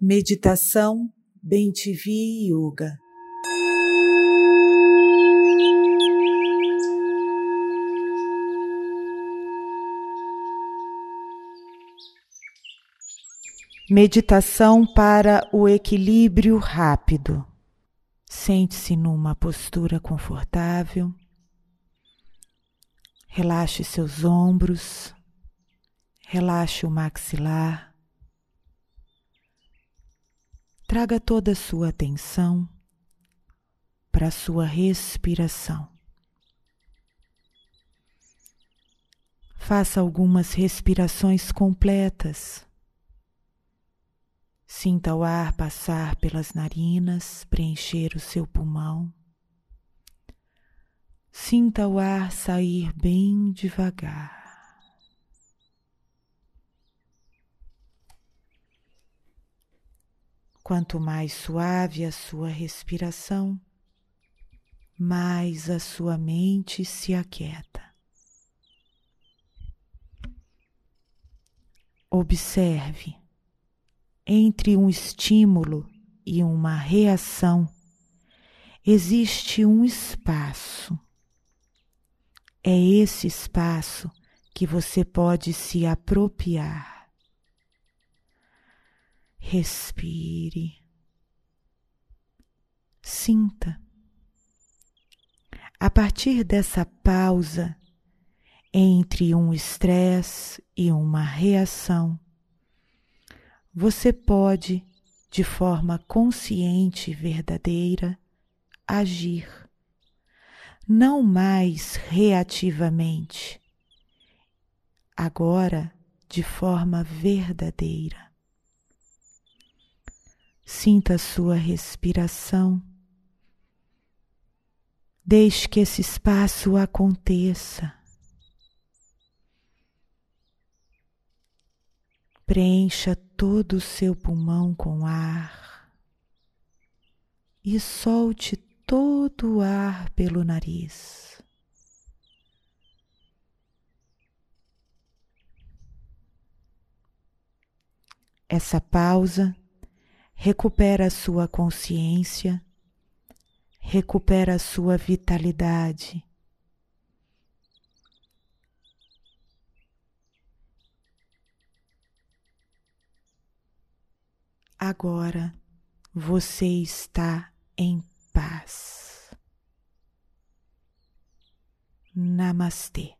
Meditação Bem-TV Yoga. Meditação para o equilíbrio rápido. Sente-se numa postura confortável. Relaxe seus ombros. Relaxe o maxilar. Traga toda a sua atenção para a sua respiração. Faça algumas respirações completas. Sinta o ar passar pelas narinas, preencher o seu pulmão. Sinta o ar sair bem devagar. Quanto mais suave a sua respiração, mais a sua mente se aquieta. Observe entre um estímulo e uma reação existe um espaço. É esse espaço que você pode se apropriar. Respire. Sinta. A partir dessa pausa entre um estresse e uma reação, você pode, de forma consciente e verdadeira, agir, não mais reativamente, agora de forma verdadeira. Sinta a sua respiração. Deixe que esse espaço aconteça. Preencha todo o seu pulmão com ar e solte todo o ar pelo nariz. Essa pausa recupera sua consciência, recupera sua vitalidade Agora você está em paz. Namastê.